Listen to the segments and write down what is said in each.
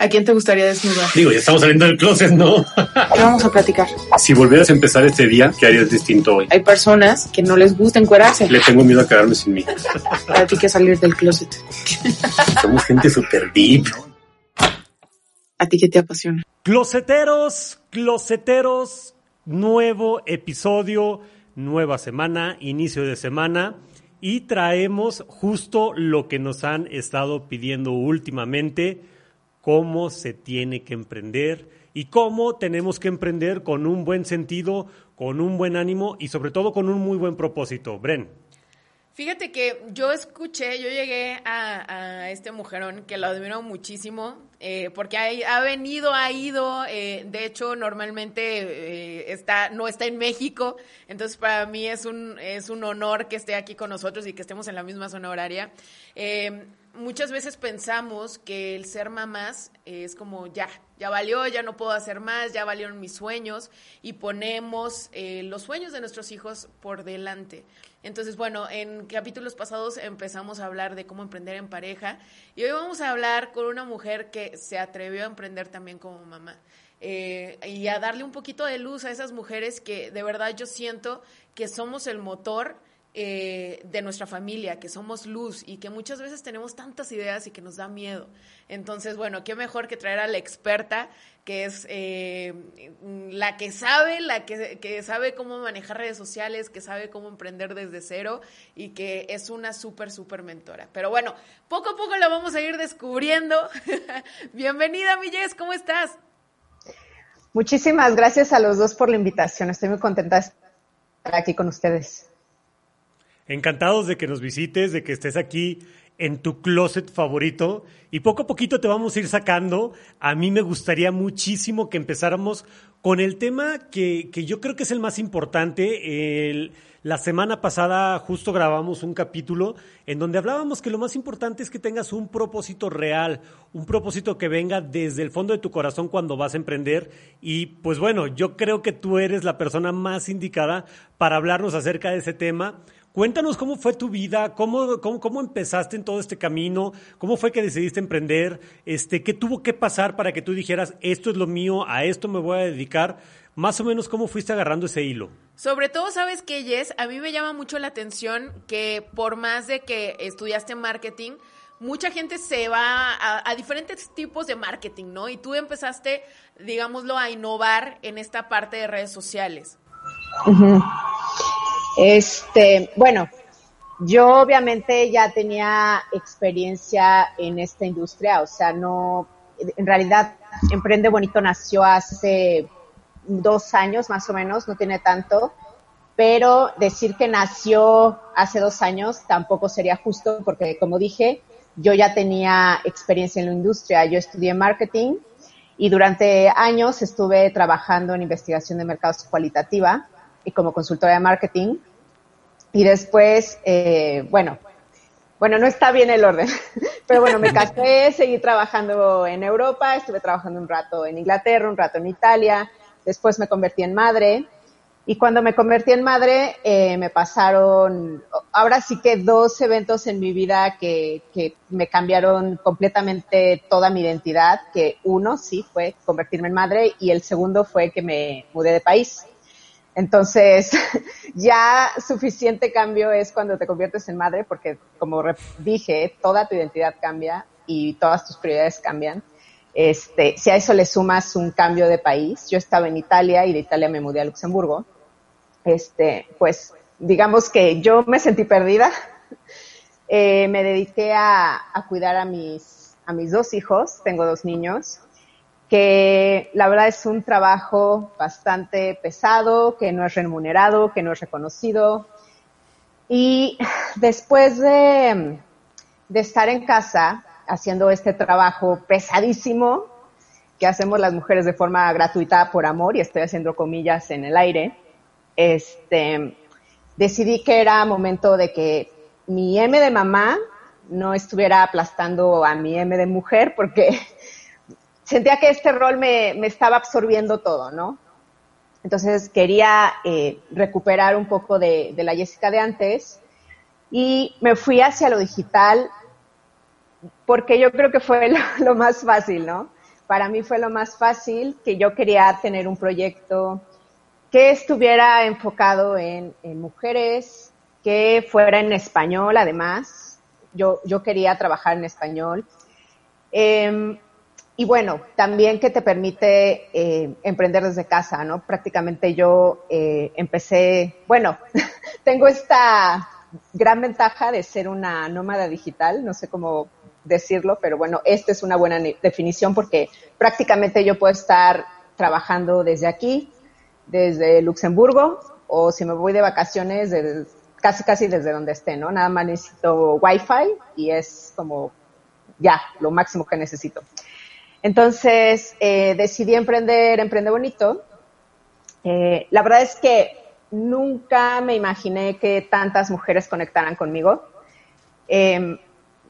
¿A quién te gustaría desnudar? Digo, ya estamos saliendo del closet, ¿no? ¿Qué vamos a platicar? si volvieras a empezar este día, ¿qué harías distinto hoy? Hay personas que no les gusta encuerarse. Le tengo miedo a quedarme sin mí. Para ti que salir del closet. Somos gente super deep. ¿A ti qué te apasiona? Closeteros, closeteros, nuevo episodio, nueva semana, inicio de semana y traemos justo lo que nos han estado pidiendo últimamente, cómo se tiene que emprender y cómo tenemos que emprender con un buen sentido, con un buen ánimo y sobre todo con un muy buen propósito. Bren. Fíjate que yo escuché, yo llegué a, a este mujerón que lo admiro muchísimo, eh, porque ha, ha, venido, ha ido, eh, de hecho normalmente eh, está, no está en México, entonces para mí es un, es un honor que esté aquí con nosotros y que estemos en la misma zona horaria. Muchas veces pensamos que el ser mamás es como ya, ya valió, ya no puedo hacer más, ya valieron mis sueños y ponemos eh, los sueños de nuestros hijos por delante. Entonces, bueno, en capítulos pasados empezamos a hablar de cómo emprender en pareja y hoy vamos a hablar con una mujer que se atrevió a emprender también como mamá. Eh, y a darle un poquito de luz a esas mujeres que de verdad yo siento que somos el motor eh, de nuestra familia, que somos luz y que muchas veces tenemos tantas ideas y que nos da miedo. Entonces, bueno, qué mejor que traer a la experta, que es eh, la que sabe, la que, que, sabe cómo manejar redes sociales, que sabe cómo emprender desde cero y que es una súper, súper mentora. Pero bueno, poco a poco la vamos a ir descubriendo. Bienvenida, Milles, ¿cómo estás? Muchísimas gracias a los dos por la invitación. Estoy muy contenta de estar aquí con ustedes. Encantados de que nos visites, de que estés aquí en tu closet favorito y poco a poquito te vamos a ir sacando. A mí me gustaría muchísimo que empezáramos con el tema que, que yo creo que es el más importante. La semana pasada justo grabamos un capítulo en donde hablábamos que lo más importante es que tengas un propósito real, un propósito que venga desde el fondo de tu corazón cuando vas a emprender. Y pues bueno, yo creo que tú eres la persona más indicada para hablarnos acerca de ese tema. Cuéntanos cómo fue tu vida, cómo, cómo, cómo, empezaste en todo este camino, cómo fue que decidiste emprender, este, qué tuvo que pasar para que tú dijeras, esto es lo mío, a esto me voy a dedicar. Más o menos, ¿cómo fuiste agarrando ese hilo? Sobre todo, ¿sabes qué, Jess? A mí me llama mucho la atención que por más de que estudiaste marketing, mucha gente se va a, a, diferentes tipos de marketing, ¿no? Y tú empezaste, digámoslo, a innovar en esta parte de redes sociales. Uh -huh. Este, bueno, yo obviamente ya tenía experiencia en esta industria, o sea, no, en realidad Emprende Bonito nació hace dos años más o menos, no tiene tanto, pero decir que nació hace dos años tampoco sería justo porque, como dije, yo ya tenía experiencia en la industria, yo estudié marketing y durante años estuve trabajando en investigación de mercados cualitativa y como consultora de marketing. Y después, eh, bueno, bueno, no está bien el orden, pero bueno, me casé, seguí trabajando en Europa, estuve trabajando un rato en Inglaterra, un rato en Italia, después me convertí en madre. Y cuando me convertí en madre, eh, me pasaron, ahora sí que dos eventos en mi vida que, que me cambiaron completamente toda mi identidad, que uno sí fue convertirme en madre y el segundo fue que me mudé de país. Entonces, ya suficiente cambio es cuando te conviertes en madre, porque como dije, toda tu identidad cambia y todas tus prioridades cambian. Este, si a eso le sumas un cambio de país, yo estaba en Italia y de Italia me mudé a Luxemburgo, este, pues digamos que yo me sentí perdida. Eh, me dediqué a, cuidar a mis, a mis dos hijos, tengo dos niños, que la verdad es un trabajo bastante pesado, que no es remunerado, que no es reconocido. Y después de, de estar en casa haciendo este trabajo pesadísimo que hacemos las mujeres de forma gratuita por amor, y estoy haciendo comillas en el aire, este, decidí que era momento de que mi M de mamá no estuviera aplastando a mi M de mujer, porque sentía que este rol me, me estaba absorbiendo todo, ¿no? Entonces quería eh, recuperar un poco de, de, la Jessica de antes y me fui hacia lo digital porque yo creo que fue lo, más fácil, ¿no? para mí fue lo más fácil, que yo quería tener un proyecto que estuviera enfocado en, mujeres, que fuera en español además. Yo, yo quería trabajar en español. Eh, y bueno, también que te permite eh, emprender desde casa, ¿no? Prácticamente yo eh, empecé, bueno, tengo esta gran ventaja de ser una nómada digital, no sé cómo decirlo, pero bueno, esta es una buena definición porque prácticamente yo puedo estar trabajando desde aquí, desde Luxemburgo, o si me voy de vacaciones, desde, casi casi desde donde esté, ¿no? Nada más necesito Wi-Fi y es como ya lo máximo que necesito. Entonces eh, decidí emprender Emprende Bonito. Eh, la verdad es que nunca me imaginé que tantas mujeres conectaran conmigo. Eh,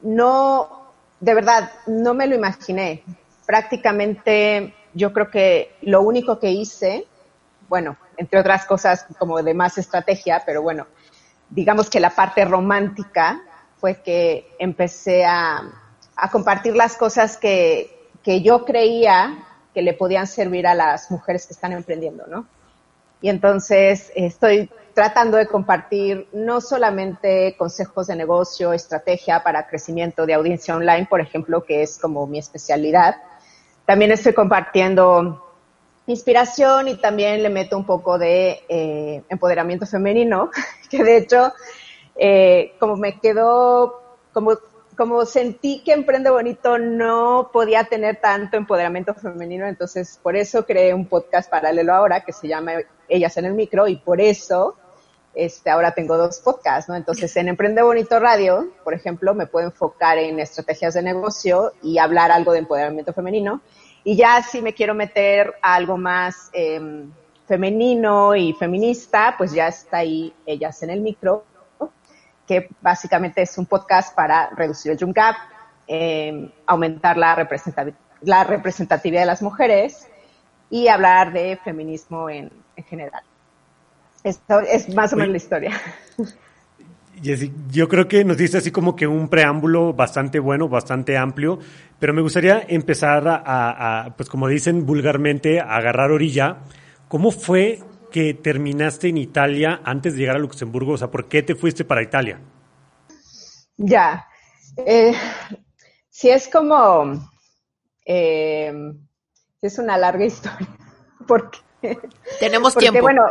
no, de verdad, no me lo imaginé. Prácticamente yo creo que lo único que hice, bueno, entre otras cosas como de más estrategia, pero bueno, digamos que la parte romántica fue que empecé a compartir las cosas que, que yo creía que le podían servir a las mujeres que están emprendiendo, ¿no? Y entonces estoy tratando de compartir no solamente consejos de negocio, estrategia para crecimiento de audiencia online, por ejemplo, que es como mi especialidad. También estoy compartiendo inspiración y también le meto un poco de eh, empoderamiento femenino, que de hecho, eh, como me quedó, como como sentí que Emprende Bonito no podía tener tanto empoderamiento femenino, entonces por eso creé un podcast paralelo ahora que se llama Ellas en el Micro y por eso este, ahora tengo dos podcasts, ¿no? Entonces en Emprende Bonito Radio, por ejemplo, me puedo enfocar en estrategias de negocio y hablar algo de empoderamiento femenino. Y ya si me quiero meter a algo más eh, femenino y feminista, pues ya está ahí Ellas en el Micro, que básicamente es un podcast para reducir el Jump Gap, eh, aumentar la, la representatividad de las mujeres y hablar de feminismo en, en general. Esto es más o menos la historia. Jessy, yo creo que nos diste así como que un preámbulo bastante bueno, bastante amplio, pero me gustaría empezar a, a pues como dicen vulgarmente, a agarrar orilla. ¿Cómo fue que terminaste en Italia antes de llegar a Luxemburgo? O sea, ¿por qué te fuiste para Italia? Ya. Eh, si es como. Eh, es una larga historia. Porque. Tenemos porque, tiempo. Bueno,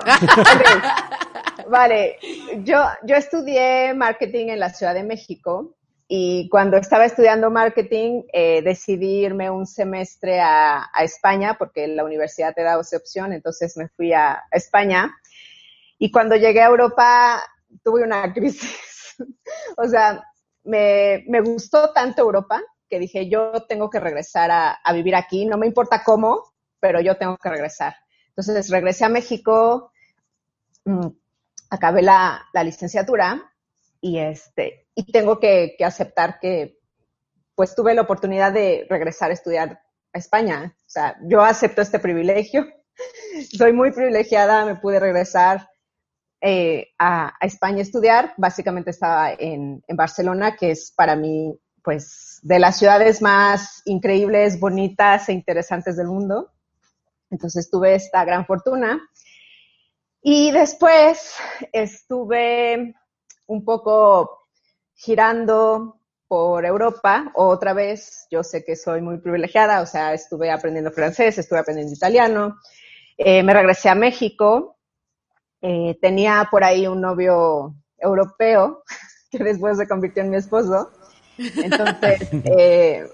vale. Yo, yo estudié marketing en la Ciudad de México y cuando estaba estudiando marketing eh, decidí irme un semestre a, España porque la universidad te da esa opción, entonces me fui a, España y cuando llegué a Europa tuve una crisis. o sea, me, me, gustó tanto Europa que dije, yo tengo que regresar a, vivir aquí, no me importa cómo, pero yo tengo que regresar. Entonces regresé a México, mmm, acabé la, la licenciatura y este y tengo que, aceptar que pues tuve la oportunidad de regresar a estudiar a España. O sea, yo acepto este privilegio. Soy muy privilegiada, me pude regresar eh, a, a, España a estudiar. Básicamente estaba en, en, Barcelona, que es para mí, pues, de las ciudades más increíbles, bonitas e interesantes del mundo. Entonces tuve esta gran fortuna. Y después estuve un poco girando por Europa, otra vez, yo sé que soy muy privilegiada, o sea, estuve aprendiendo francés, estuve aprendiendo italiano, eh, me regresé a México, eh, tenía por ahí un novio europeo, que después se convirtió en mi esposo, entonces, eh,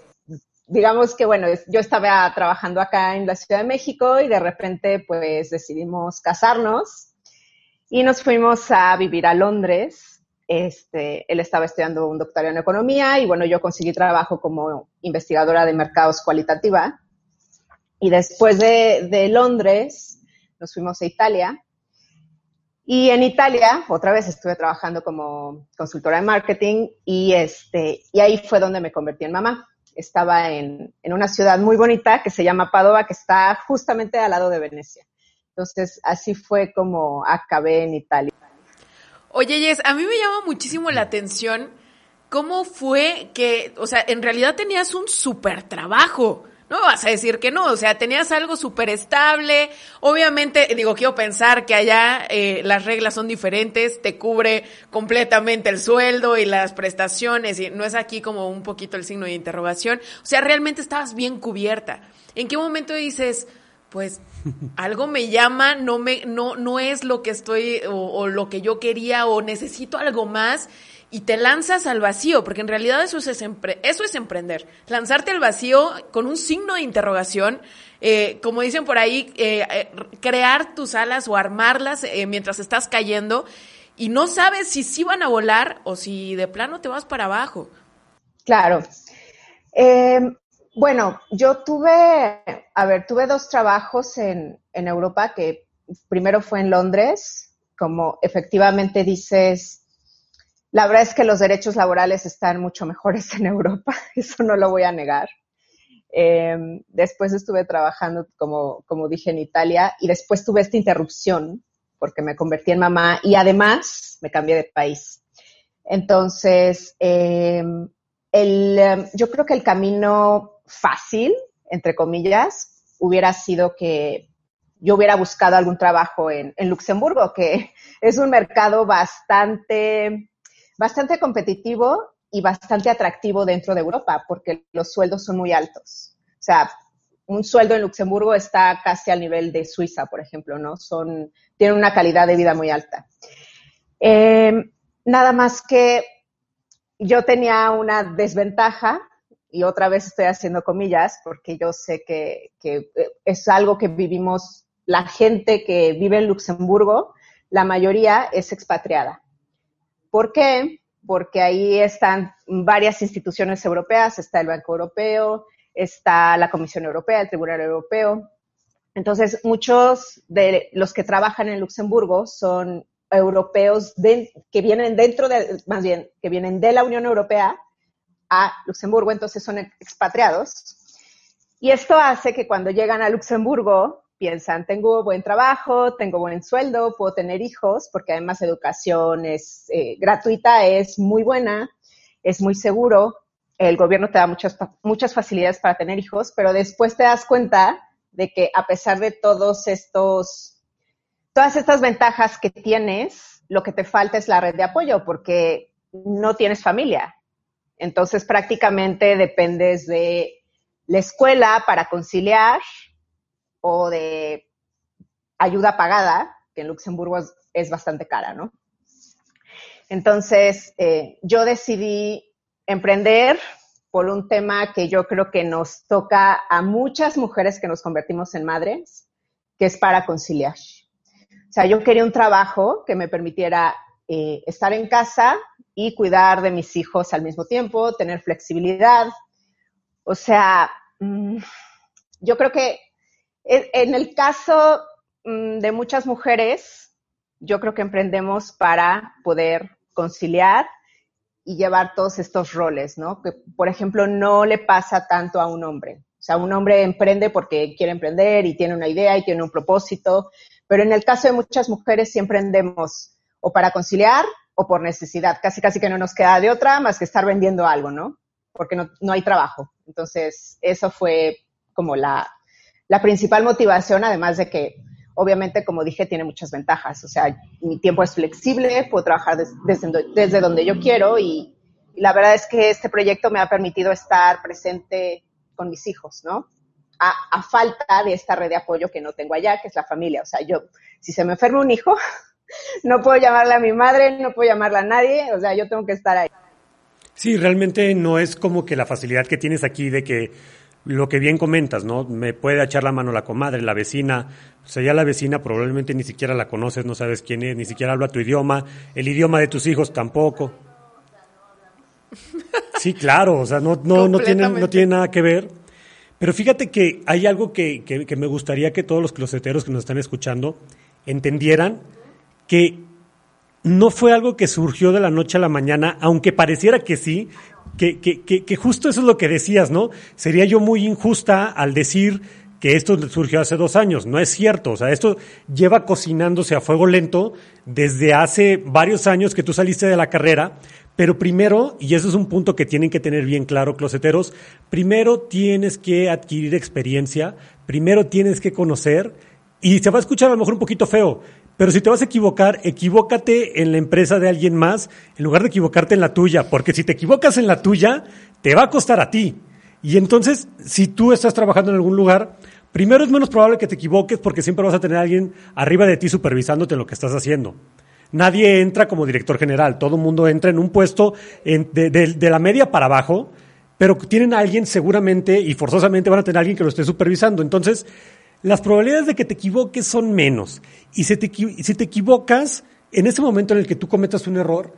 digamos que bueno, yo estaba trabajando acá en la Ciudad de México y de repente pues decidimos casarnos y nos fuimos a vivir a Londres este, él estaba estudiando un doctorado en economía y bueno, yo conseguí trabajo como investigadora de mercados cualitativa. Y después de, Londres, nos fuimos a Italia. Y en Italia, otra vez estuve trabajando como consultora de marketing y, este, ahí fue donde me convertí en mamá. Estaba en, en una ciudad muy bonita que se llama Padova, que está justamente al lado de Venecia. Entonces, así fue como acabé en Italia. Oye, Jess, a mí me llama muchísimo la atención cómo fue que, o sea, en realidad tenías un súper trabajo, No me vas a decir que no, o sea, tenías algo súper estable. Obviamente, digo, quiero pensar que allá eh, las reglas son diferentes, te cubre completamente el sueldo y las prestaciones, y no es aquí como un poquito el signo de interrogación. O sea, realmente estabas bien cubierta. ¿En qué momento dices, pues algo me llama, no me, no, no es lo que estoy o, lo que yo quería o necesito algo más y te lanzas al vacío, porque en realidad eso es, eso es emprender, lanzarte al vacío con un signo de interrogación, eh, como dicen por ahí, eh, eh, crear tus alas o armarlas eh, mientras estás cayendo y no sabes si sí van a volar o si de plano te vas para abajo. Claro. Bueno, yo tuve, a ver, tuve dos trabajos en, Europa que primero fue en Londres, como efectivamente dices, la verdad es que los derechos laborales están mucho mejores en Europa, eso no lo voy a negar. Eh, después estuve trabajando, como, como dije, en Italia y después tuve esta interrupción porque me convertí en mamá y además me cambié de país. Entonces, eh, el, yo creo que el camino fácil, entre comillas, hubiera sido que yo hubiera buscado algún trabajo en, Luxemburgo, que es un mercado bastante bastante competitivo y bastante atractivo dentro de Europa, porque los sueldos son muy altos. O sea, un sueldo en Luxemburgo está casi al nivel de Suiza, por ejemplo, ¿no? Son, tienen una calidad de vida muy alta. Eh, nada más que yo tenía una desventaja, y otra vez estoy haciendo comillas, porque yo sé que, que es algo que vivimos, la gente que vive en Luxemburgo, la mayoría es expatriada. ¿Por qué? Porque ahí están varias instituciones europeas, está el Banco Europeo, está la Comisión Europea, el Tribunal Europeo. Entonces, muchos de los que trabajan en Luxemburgo son europeos que vienen dentro de, más bien, que vienen de la Unión Europea a Luxemburgo, entonces son expatriados. Y esto hace que cuando llegan a Luxemburgo piensan, tengo buen trabajo, tengo buen sueldo, puedo tener hijos, porque además educación es eh, gratuita, es muy buena, es muy seguro, el gobierno te da muchas, muchas facilidades para tener hijos, pero después te das cuenta de que a pesar de todos estos, todas estas ventajas que tienes, lo que te falta es la red de apoyo, porque no tienes familia. Entonces prácticamente dependes de la escuela para conciliar o de ayuda pagada, que en Luxemburgo es, bastante cara, ¿no? Entonces, eh, yo decidí emprender por un tema que yo creo que nos toca a muchas mujeres que nos convertimos en madres, que es para conciliar. O sea, yo quería un trabajo que me permitiera eh, estar en casa y cuidar de mis hijos al mismo tiempo, tener flexibilidad. O sea, mmm, yo creo que en el caso mm, de muchas mujeres, yo creo que emprendemos para poder conciliar y llevar todos estos roles, ¿no? Que, por ejemplo, no le pasa tanto a un hombre. O sea, un hombre emprende porque quiere emprender y tiene una idea y tiene un propósito, pero en el caso de muchas mujeres sí emprendemos o para conciliar o por necesidad. Casi, casi que no nos queda de otra más que estar vendiendo algo, ¿no? Porque no, no hay trabajo. Entonces, eso fue como la, la principal motivación, además de que, obviamente, como dije, tiene muchas ventajas. O sea, mi tiempo es flexible, puedo trabajar des, desde, desde, donde yo quiero y, y, la verdad es que este proyecto me ha permitido estar presente con mis hijos, ¿no? A, a, falta de esta red de apoyo que no tengo allá, que es la familia. O sea, yo, si se me enferma un hijo, no puedo llamarle a mi madre, no puedo llamarle a nadie, o sea, yo tengo que estar ahí. Sí, realmente no es como que la facilidad que tienes aquí de que lo que bien comentas, ¿no? Me puede echar la mano la comadre, la vecina. O sea, ya la vecina probablemente ni siquiera la conoces, no sabes quién es, ni siquiera habla tu idioma. El idioma de tus hijos tampoco. Sí, claro, o sea, no, no, no, tiene, no tiene nada que ver. Pero fíjate que hay algo que, que, que me gustaría que todos los closeteros que nos están escuchando entendieran que no fue algo que surgió de la noche a la mañana, aunque pareciera que sí, que, que, que, que, justo eso es lo que decías, ¿no? Sería yo muy injusta al decir que esto surgió hace dos años. No es cierto. O sea, esto lleva cocinándose a fuego lento desde hace varios años que tú saliste de la carrera, Pero primero, y eso es un punto que tienen que tener bien claro, closeteros, primero tienes que adquirir experiencia, primero tienes que conocer, y se va a escuchar a lo mejor un poquito feo, pero si te vas a equivocar, equivócate en la empresa de alguien más en lugar de equivocarte en la tuya, porque si te equivocas en la tuya, te va a costar a ti. Y entonces, si tú estás trabajando en algún lugar, primero es menos probable que te equivoques porque siempre vas a tener a alguien arriba de ti supervisándote lo que estás haciendo. Nadie entra como director general, todo el mundo entra en un puesto de, de, la media para abajo, pero tienen a alguien seguramente y forzosamente van a tener a alguien que lo esté supervisando. Entonces, las probabilidades de que te equivoques son menos. Y si te, si te equivocas, en ese momento en el que tú cometas un error,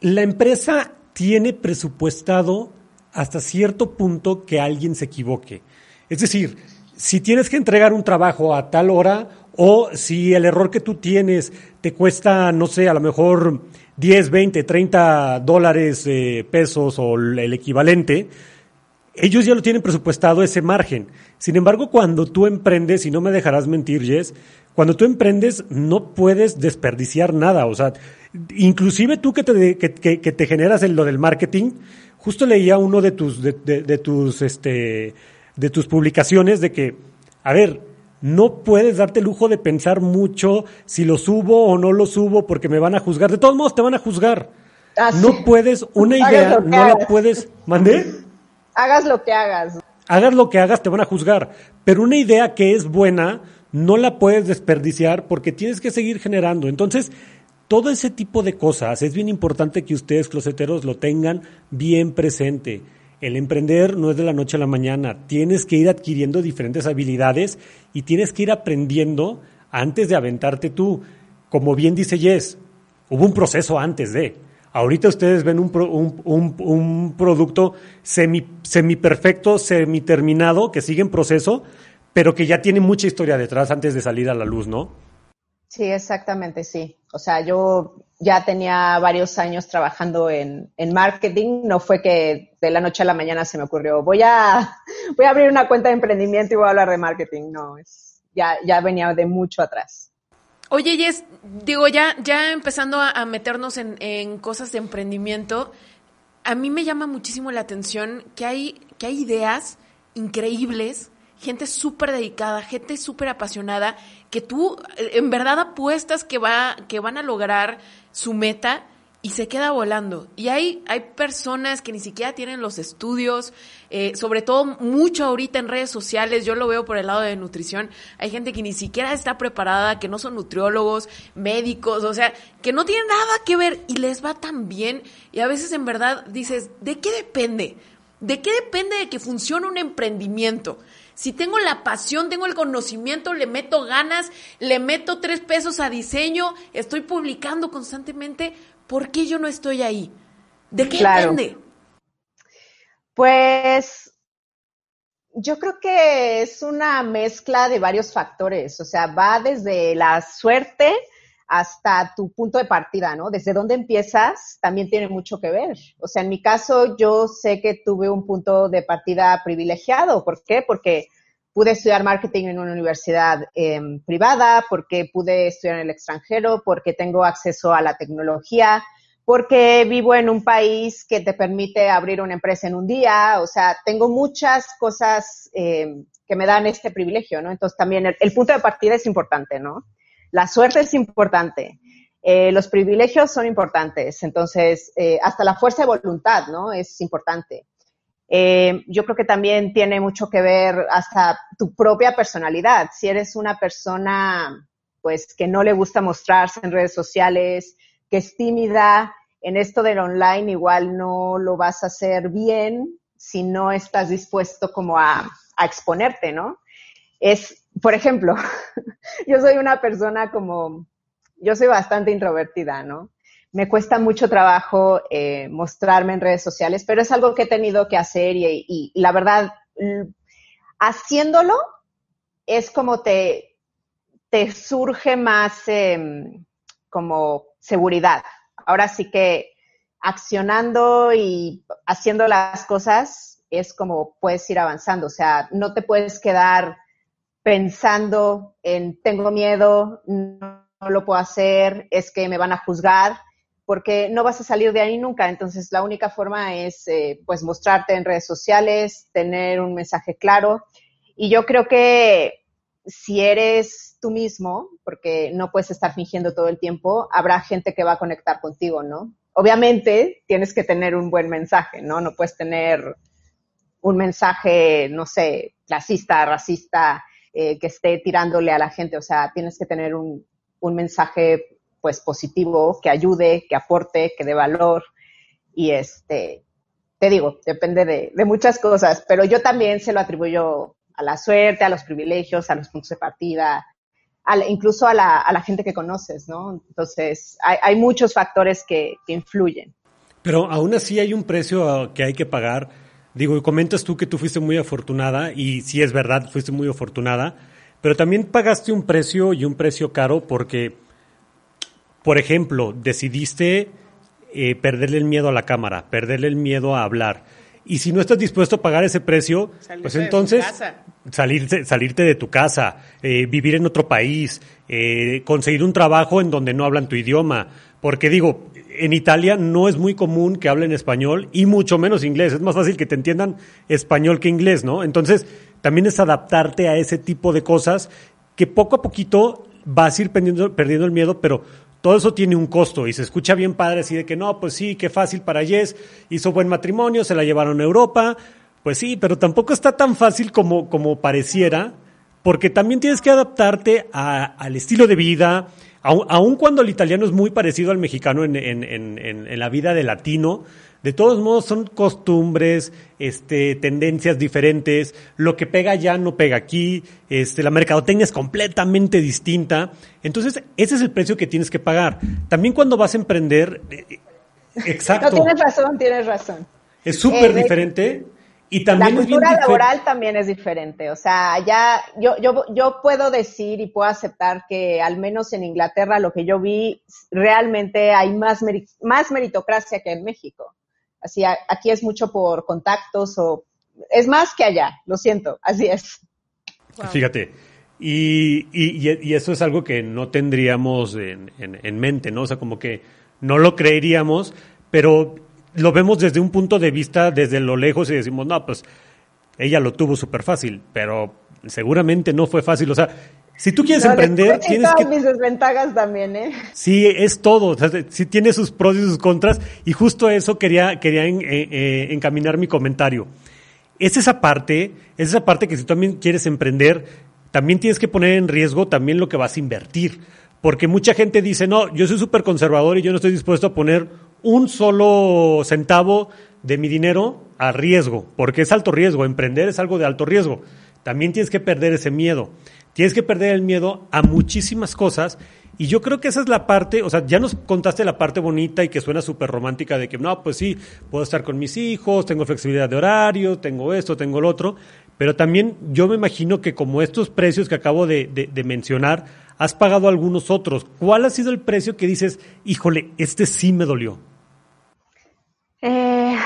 la empresa tiene presupuestado hasta cierto punto que alguien se equivoque. Es decir, si tienes que entregar un trabajo a tal hora o si el error que tú tienes te cuesta, no sé, a lo mejor 10, 20, 30 dólares, eh, pesos o el equivalente, ellos ya lo tienen presupuestado ese margen. Sin embargo, cuando tú emprendes, y no me dejarás mentir, Jess, cuando tú emprendes no puedes desperdiciar nada. O sea, inclusive tú que te, que, que, te generas en lo del marketing, justo leía uno de tus, de, de tus, este, de tus publicaciones de que, a ver, no puedes darte el lujo de pensar mucho si lo subo o no lo subo porque me van a juzgar. De todos modos, te van a juzgar. Ah, no puedes, una idea, no la puedes. ¿Mandé? Hagas lo que hagas. Hagas lo que hagas, te van a juzgar. Pero una idea que es buena, no la puedes desperdiciar porque tienes que seguir generando. Entonces, todo ese tipo de cosas es bien importante que ustedes, closeteros, lo tengan bien presente. El emprender no es de la noche a la mañana. Tienes que ir adquiriendo diferentes habilidades y tienes que ir aprendiendo antes de aventarte tú. Como bien dice Jess, hubo un proceso antes de. Ahorita ustedes ven un, un, un, producto semi, semi perfecto, semi terminado, que sigue en proceso, pero que ya tiene mucha historia detrás antes de salir a la luz, ¿no? Sí, exactamente, sí. O sea, yo ya tenía varios años trabajando en, en, marketing. No fue que de la noche a la mañana se me ocurrió, voy a, voy a abrir una cuenta de emprendimiento y voy a hablar de marketing. No, es, ya, ya venía de mucho atrás. Oye, Jess, digo, ya, ya empezando a, meternos en, cosas de emprendimiento, a mí me llama muchísimo la atención que hay, que hay ideas increíbles, gente súper dedicada, gente súper apasionada, que tú eh, en verdad apuestas que, va, que van a lograr su meta y se queda volando. Y hay, hay personas que ni siquiera tienen los estudios, eh, sobre todo mucho ahorita en redes sociales, yo lo veo por el lado de nutrición, hay gente que ni siquiera está preparada, que no son nutriólogos, médicos, o sea, que no tienen nada que ver y les va tan bien. Y a veces en verdad dices, ¿de qué depende? ¿De qué depende de que funcione un emprendimiento? Si tengo la pasión, tengo el conocimiento, le meto ganas, le meto tres pesos a diseño, estoy publicando constantemente, ¿por qué yo no estoy ahí? ¿De qué depende? Pues yo creo que es una mezcla de varios factores, o sea, va desde la suerte hasta tu punto de partida, ¿no? Desde dónde empiezas también tiene mucho que ver. O sea, en mi caso yo sé que tuve un punto de partida privilegiado. ¿Por qué? Porque pude estudiar marketing en una universidad em, privada, porque pude estudiar en el extranjero, porque tengo acceso a la tecnología, porque vivo en un país que te permite abrir una empresa en un día, o sea, tengo muchas cosas em, que me dan este privilegio, ¿no? Entonces también el, punto de partida es importante, ¿no? La suerte es importante. Eh, los privilegios son importantes, entonces eh, hasta la fuerza de voluntad, ¿no? Es importante. Eh, yo creo que también tiene mucho que ver hasta tu propia personalidad. Si eres una persona, pues, que no le gusta mostrarse en redes sociales, que es tímida, en esto del online igual no lo vas a hacer bien si no estás dispuesto como a, a exponerte, ¿no? Es, por ejemplo, yo soy una persona como, yo soy bastante introvertida, ¿no? Me cuesta mucho trabajo eh, mostrarme en redes sociales, pero es algo que he tenido que hacer y, la verdad, haciéndolo es como te, te surge más em, como seguridad. Ahora sí que accionando y haciendo las cosas es como puedes ir avanzando. O sea, no te puedes quedar pensando en tengo miedo, no lo puedo hacer, es que me van a juzgar porque no vas a salir de ahí nunca. Entonces, la única forma es, eh, pues, mostrarte en redes sociales, tener un mensaje claro. Y yo creo que si eres tú mismo, porque no puedes estar fingiendo todo el tiempo, habrá gente que va a conectar contigo, ¿no? Obviamente, tienes que tener un buen mensaje, ¿no? No puedes tener un mensaje, no sé, clasista, racista, eh, que esté tirándole a la gente. O sea, tienes que tener un, un mensaje pues positivo, que ayude, que aporte, que dé valor. Y este, te digo, depende de, muchas cosas, pero yo también se lo atribuyo a la suerte, a los privilegios, a los puntos de partida, incluso a la, a la, gente que conoces, ¿no? Entonces, hay, hay muchos factores que, que, influyen. Pero aún así hay un precio que hay que pagar. Digo, comentas tú que tú fuiste muy afortunada, y sí es verdad, fuiste muy afortunada, pero también pagaste un precio y un precio caro porque por ejemplo, decidiste eh, perderle el miedo a la cámara, perderle el miedo a hablar. Y si no estás dispuesto a pagar ese precio, salirte pues entonces salirte, salirte de tu casa, eh, vivir en otro país, eh, conseguir un trabajo en donde no hablan tu idioma. Porque digo, en Italia no es muy común que hablen español y mucho menos inglés. Es más fácil que te entiendan español que inglés, ¿no? Entonces, también es adaptarte a ese tipo de cosas que poco a poquito vas a ir perdiendo, perdiendo el miedo, pero todo eso tiene un costo y se escucha bien padre así de que no, pues sí, qué fácil para Jess, hizo buen matrimonio, se la llevaron a Europa, pues sí, pero tampoco está tan fácil como, como pareciera, porque también tienes que adaptarte al estilo de vida, aun, cuando el italiano es muy parecido al mexicano en, en, en, en la vida de latino, de todos modos son costumbres, este, tendencias diferentes, lo que pega allá no pega aquí, este, la mercadotecnia es completamente distinta. Entonces, ese es el precio que tienes que pagar. También cuando vas a emprender, eh, exacto. No, tienes razón, tienes razón. Es súper eh, diferente. Y también la cultura laboral también es diferente. O sea, ya yo, yo, yo puedo decir y puedo aceptar que al menos en Inglaterra lo que yo vi, realmente hay más, más meritocracia que en México. Así, aquí es mucho por contactos o es más que allá, lo siento, así es. Fíjate, y, y, eso es algo que no tendríamos en, en, mente, ¿no? O sea, como que no lo creeríamos, pero lo vemos desde un punto de vista, desde lo lejos, y decimos, no, pues ella lo tuvo súper fácil, pero seguramente no fue fácil. O sea, si tú quieres emprender, tienes que... mis desventajas también, ¿eh? Sí, es todo. O sea, sí tiene sus pros y sus contras. Y justo eso quería, quería eh, eh, encaminar mi comentario. Es esa parte, es esa parte que si tú también quieres emprender, también tienes que poner en riesgo también lo que vas a invertir. Porque mucha gente dice, no, yo soy súper conservador y yo no estoy dispuesto a poner un solo centavo de mi dinero a riesgo, porque es alto riesgo. Emprender es algo de alto riesgo. También tienes que perder ese miedo. Tienes que perder el miedo a muchísimas cosas. Y yo creo que esa es la parte, o sea, ya nos contaste la parte bonita y que suena súper romántica de que, no, pues sí, puedo estar con mis hijos, tengo flexibilidad de horario, tengo esto, tengo lo otro. Pero también yo me imagino que como estos precios que acabo de, de mencionar, has pagado algunos otros. ¿Cuál ha sido el precio que dices, híjole, este sí me dolió? Eh,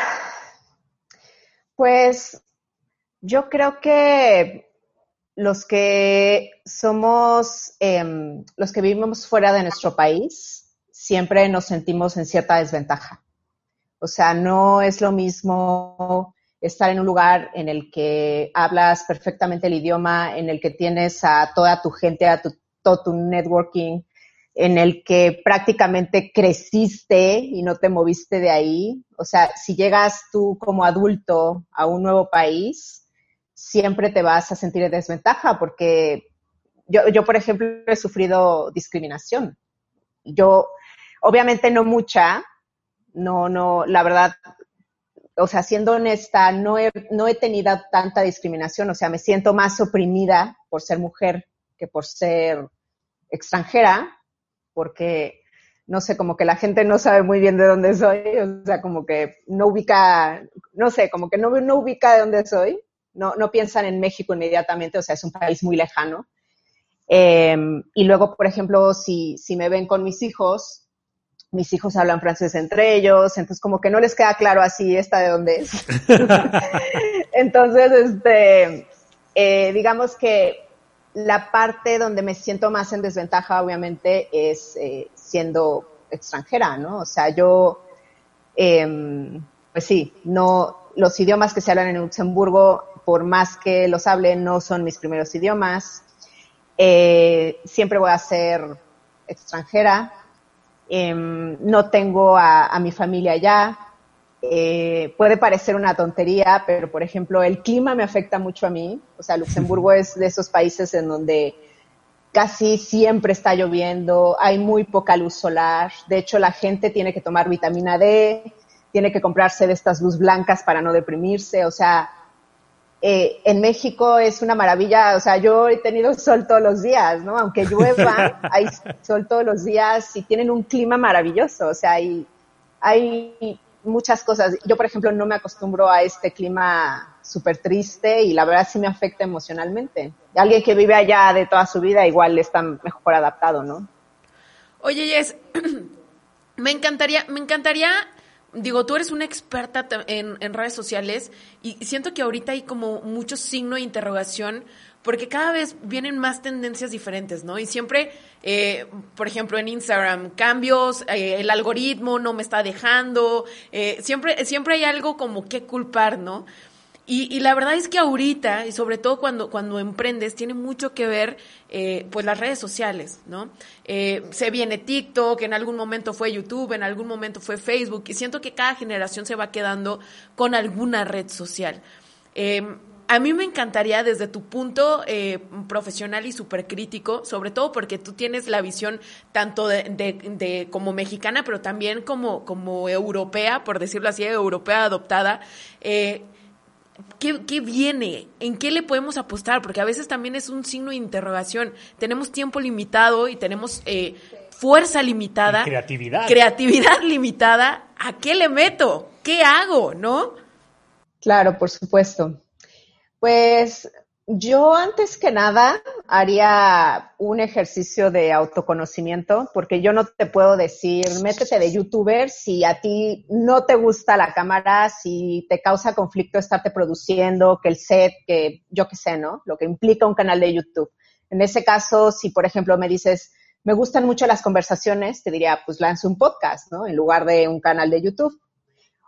pues yo creo que los que somos, eh, los que vivimos fuera de nuestro país, siempre nos sentimos en cierta desventaja. O sea, no es lo mismo estar en un lugar en el que hablas perfectamente el idioma, en el que tienes a toda tu gente, a tu, todo tu networking, en el que prácticamente creciste y no te moviste de ahí. O sea, si llegas tú como adulto a un nuevo país, siempre te vas a sentir en desventaja porque yo, yo, por ejemplo, he sufrido discriminación. Yo, obviamente no mucha, no, no, la verdad, o sea, siendo honesta, no he, no he tenido tanta discriminación, o sea, me siento más oprimida por ser mujer que por ser extranjera, porque, no sé, como que la gente no sabe muy bien de dónde soy, o sea, como que no ubica, no sé, como que no, no ubica de dónde soy no, no piensan en México inmediatamente, o sea, es un país muy lejano. Em, y luego, por ejemplo, si, si me ven con mis hijos, mis hijos hablan francés entre ellos, entonces como que no les queda claro así esta de dónde es. entonces, este, eh, digamos que la parte donde me siento más en desventaja, obviamente, es eh, siendo extranjera, ¿no? O sea, yo, em, pues sí, no, los idiomas que se hablan en Luxemburgo, por más que los hable, no son mis primeros idiomas. Eh, siempre voy a ser extranjera. Em, no tengo a, a mi familia allá. Eh, puede parecer una tontería, pero por ejemplo, el clima me afecta mucho a mí. O sea, Luxemburgo es de esos países en donde casi siempre está lloviendo, hay muy poca luz solar. De hecho, la gente tiene que tomar vitamina D, tiene que comprarse de estas luz blancas para no deprimirse. O sea, eh, en México es una maravilla. O sea, yo he tenido sol todos los días, ¿no? Aunque llueva, hay sol todos los días y tienen un clima maravilloso. O sea, hay, hay muchas cosas. Yo, por ejemplo, no me acostumbro a este clima súper triste y la verdad sí me afecta emocionalmente. Alguien que vive allá de toda su vida igual está mejor adaptado, ¿no? Oye, Jess, me encantaría, me encantaría, digo, tú eres una experta en, en redes sociales y siento que ahorita hay como mucho signo de interrogación porque cada vez vienen más tendencias diferentes, ¿no? Y siempre, eh, por ejemplo, en Instagram, cambios, eh, el algoritmo no me está dejando, eh, siempre, siempre hay algo como que culpar, ¿no? Y, y, la verdad es que ahorita, y sobre todo cuando, cuando emprendes, tiene mucho que ver eh, pues las redes sociales, ¿no? Eh, se viene TikTok, en algún momento fue YouTube, en algún momento fue Facebook, y siento que cada generación se va quedando con alguna red social. Eh, a mí me encantaría desde tu punto eh, profesional y súper crítico, sobre todo porque tú tienes la visión tanto de, de, como mexicana, pero también como, como europea, por decirlo así, europea adoptada. Eh, ¿Qué, ¿Qué, viene? ¿En qué le podemos apostar? Porque a veces también es un signo de interrogación. Tenemos tiempo limitado y tenemos eh, fuerza limitada. Y creatividad. Creatividad limitada. ¿A qué le meto? ¿Qué hago? ¿No? Claro, por supuesto. Pues yo antes que nada haría un ejercicio de autoconocimiento, porque yo no te puedo decir, métete de youtuber si a ti no te gusta la cámara, si te causa conflicto estarte produciendo, que el set, que yo qué sé, ¿no? Lo que implica un canal de YouTube. En ese caso, si por ejemplo me dices, me gustan mucho las conversaciones, te diría, pues lance un podcast, ¿no? En lugar de un canal de YouTube.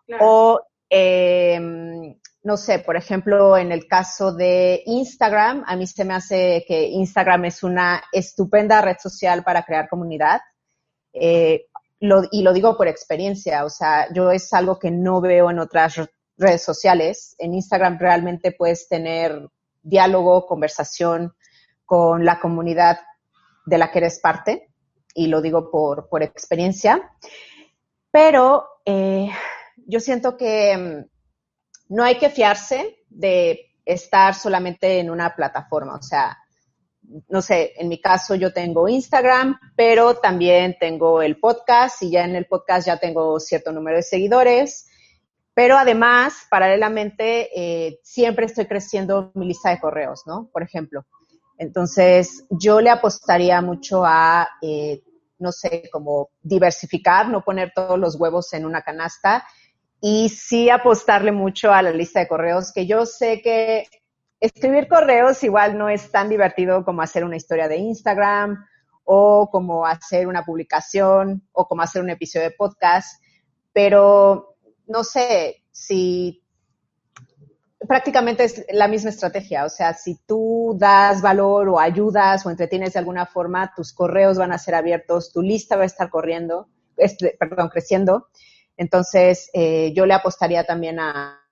Claro. O eh, no sé, por ejemplo, en el caso de Instagram, a mí se me hace que Instagram es una estupenda red social para crear comunidad. Eh, y lo digo por experiencia, o sea, yo es algo que no veo en otras redes sociales. En Instagram realmente puedes tener diálogo, conversación con la comunidad de la que eres parte, y lo digo por, por experiencia. Pero eh, yo siento que no hay que fiarse de estar solamente en una plataforma. O sea, no sé, en mi caso yo tengo Instagram, pero también tengo el podcast y ya en el podcast ya tengo cierto número de seguidores. Pero además, paralelamente, eh, siempre estoy creciendo mi lista de correos, ¿no? Por ejemplo. Entonces, yo le apostaría mucho a, eh, no sé, como diversificar, no poner todos los huevos en una canasta y sí apostarle mucho a la lista de correos, que yo sé que escribir correos igual no es tan divertido como hacer una historia de Instagram o como hacer una publicación o como hacer un episodio de podcast, pero no sé si prácticamente es la misma estrategia, o sea, si tú das valor o ayudas o entretienes de alguna forma, tus correos van a ser abiertos, tu lista va a estar corriendo, este, perdón, creciendo entonces, eh, yo le apostaría también a,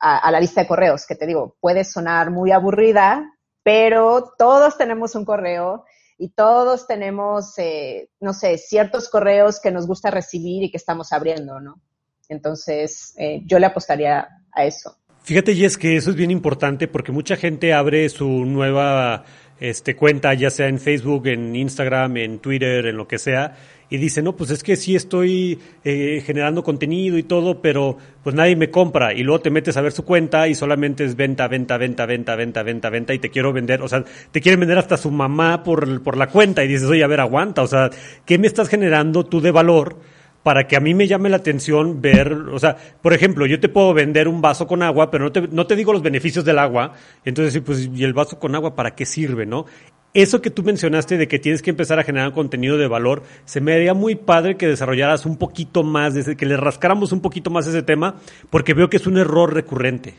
la lista de correos, que te digo, puede sonar muy aburrida, pero todos tenemos un correo y todos tenemos, eh, no sé, ciertos correos que nos gusta recibir y que estamos abriendo, ¿no? Entonces, eh, yo le apostaría a eso. Fíjate, Jess, que eso es bien importante porque mucha gente abre su nueva este, cuenta, ya sea en Facebook, en Instagram, en Twitter, en lo que sea, y dice, no, pues es que sí estoy eh, generando contenido y todo, pero pues nadie me compra. Y luego te metes a ver su cuenta y solamente es venta, venta, venta, venta, venta, venta, venta, y te quiero vender, o sea, te quieren vender hasta su mamá por, por la cuenta y dices, oye, a ver, aguanta, o sea, ¿qué me estás generando tú de valor? para que a mí me llame la atención ver, o sea, por ejemplo, yo te puedo vender un vaso con agua, pero no te, no te digo los beneficios del agua, entonces, pues, ¿y el vaso con agua para qué sirve, no? Eso que tú mencionaste de que tienes que empezar a generar contenido de valor, se me haría muy padre que desarrollaras un poquito más, desde que le rascáramos un poquito más ese tema, porque veo que es un error recurrente.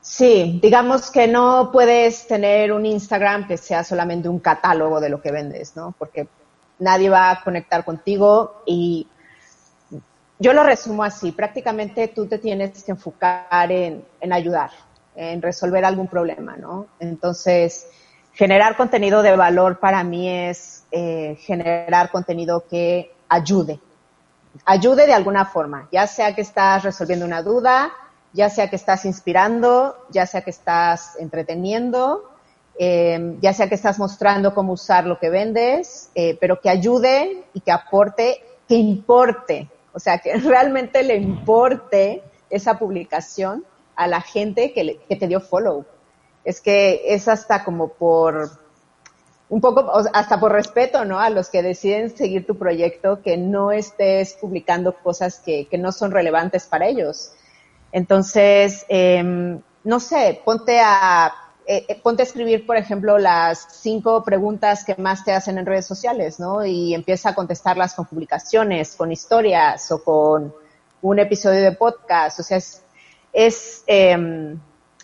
Sí, digamos que no puedes tener un Instagram que sea solamente un catálogo de lo que vendes, ¿no? Porque nadie va a conectar contigo y yo lo resumo así, prácticamente tú te tienes que enfocar en, en ayudar, en resolver algún problema, ¿no? Entonces, generar contenido de valor para mí es eh, generar contenido que ayude, ayude de alguna forma, ya sea que estás resolviendo una duda, ya sea que estás inspirando, ya sea que estás entreteniendo, eh, ya sea que estás mostrando cómo usar lo que vendes, eh, pero que ayude y que aporte, que importe, o sea, que realmente le importe esa publicación a la gente que, le, que te dio follow. Es que es hasta como por, un poco, hasta por respeto, ¿no? A los que deciden seguir tu proyecto, que no estés publicando cosas que, no son relevantes para ellos. Entonces, eh, no sé, ponte a, eh, ponte a escribir, por ejemplo, las cinco preguntas que más te hacen en redes sociales, ¿no? Y empieza a contestarlas con publicaciones, con historias o con un episodio de podcast. O sea, es, es, eh,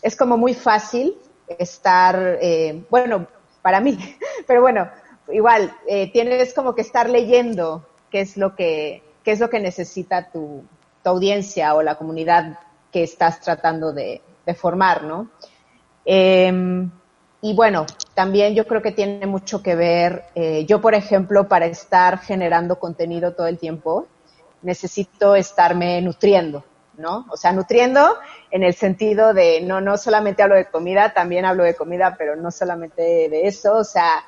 es como muy fácil estar, eh, bueno, para mí, pero bueno, igual, eh, tienes como que estar leyendo qué es lo que, qué es lo que necesita tu, tu audiencia o la comunidad que estás tratando de, de formar, ¿no? Eh, y bueno, también yo creo que tiene mucho que ver, eh, yo por ejemplo, para estar generando contenido todo el tiempo, necesito estarme nutriendo, ¿no? O sea, nutriendo en el sentido de, no, no solamente hablo de comida, también hablo de comida, pero no solamente de eso, o sea,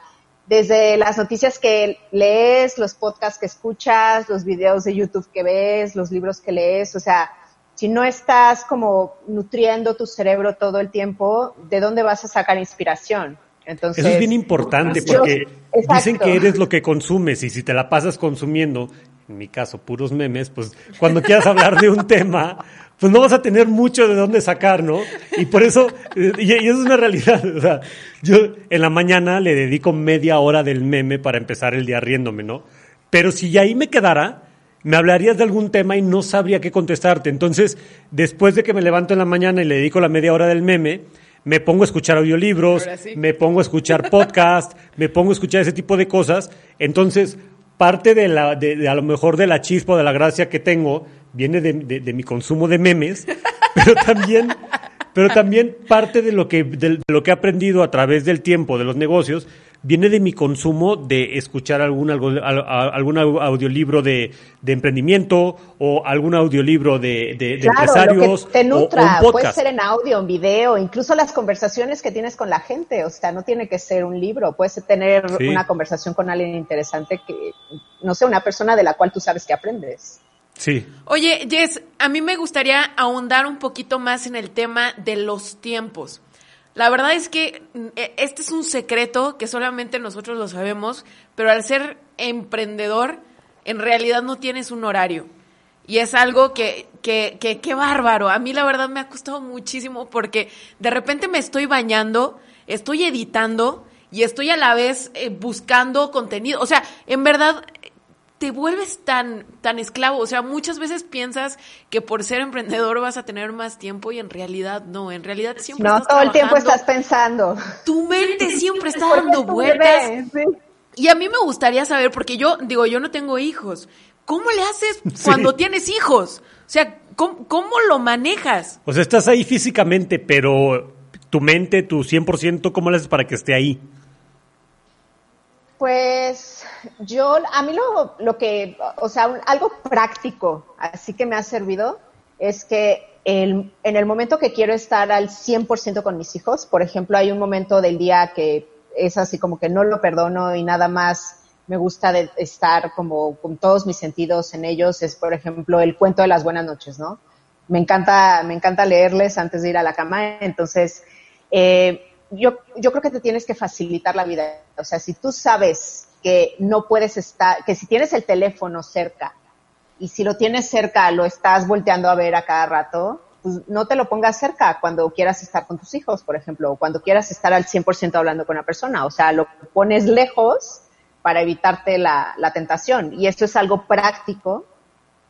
desde las noticias que lees, los podcasts que escuchas, los videos de YouTube que ves, los libros que lees, o sea, si no estás como nutriendo tu cerebro todo el tiempo, ¿de dónde vas a sacar inspiración? Entonces, Eso es bien importante porque yo, dicen que eres lo que consumes y si te la pasas consumiendo, en mi caso, puros memes, pues cuando quieras hablar de un tema, pues no vas a tener mucho de dónde sacar, ¿no? Y por eso, y, eso es una realidad, o sea, yo en la mañana le dedico media hora del meme para empezar el día riéndome, ¿no? Pero si ahí me quedara, me hablarías de algún tema y no sabría qué contestarte. Entonces, después de que me levanto en la mañana y le dedico la media hora del meme, me pongo a escuchar audiolibros, sí. me pongo a escuchar podcast, me pongo a escuchar ese tipo de cosas. Entonces, parte de la, de, a lo mejor de la chispa, de la gracia que tengo, viene de, de, de mi consumo de memes, pero también, pero también parte de lo que, de lo que he aprendido a través del tiempo de los negocios, viene de mi consumo de escuchar algún, algún, algún audiolibro de, de, emprendimiento o algún audiolibro de, de, de claro, empresarios. Lo que te nutra, o, puede ser en audio, en video, incluso las conversaciones que tienes con la gente. O sea, no tiene que ser un libro, puedes tener sí. una conversación con alguien interesante que, no sé, una persona de la cual tú sabes que aprendes. Sí. Oye, Jess, a mí me gustaría ahondar un poquito más en el tema de los tiempos. La verdad es que este es un secreto que solamente nosotros lo sabemos, pero al ser emprendedor, en realidad no tienes un horario. Y es algo que, que, que, qué bárbaro. A mí la verdad me ha costado muchísimo porque de repente me estoy bañando, estoy editando y estoy a la vez eh, buscando contenido. O sea, en verdad te vuelves tan, tan esclavo. O sea, muchas veces piensas que por ser emprendedor vas a tener más tiempo y en realidad no. En realidad siempre no, estás todo el tiempo estás pensando. Tu mente siempre está dando vueltas. Sí. Y a mí me gustaría saber, porque yo digo, yo no tengo hijos. ¿Cómo le haces cuando sí. tienes hijos? O sea, ¿cómo, ¿cómo, lo manejas? O sea, estás ahí físicamente, pero tu mente, tu 100%, ¿cómo le haces para que esté ahí? Pues yo, a mí lo, lo que, o sea, algo práctico, así que me ha servido, es que el, en el momento que quiero estar al 100% con mis hijos, por ejemplo, hay un momento del día que es así como que no lo perdono y nada más me gusta de estar como con todos mis sentidos en ellos, es por ejemplo el cuento de las buenas noches, ¿no? Me encanta, me encanta leerles antes de ir a la cama, entonces, eh, yo, yo creo que te tienes que facilitar la vida. O sea, si tú sabes que no puedes estar, que si tienes el teléfono cerca y si lo tienes cerca lo estás volteando a ver a cada rato, pues no te lo pongas cerca cuando quieras estar con tus hijos, por ejemplo, o cuando quieras estar al 100% hablando con una persona. O sea, lo pones lejos para evitarte la, la tentación. Y esto es algo práctico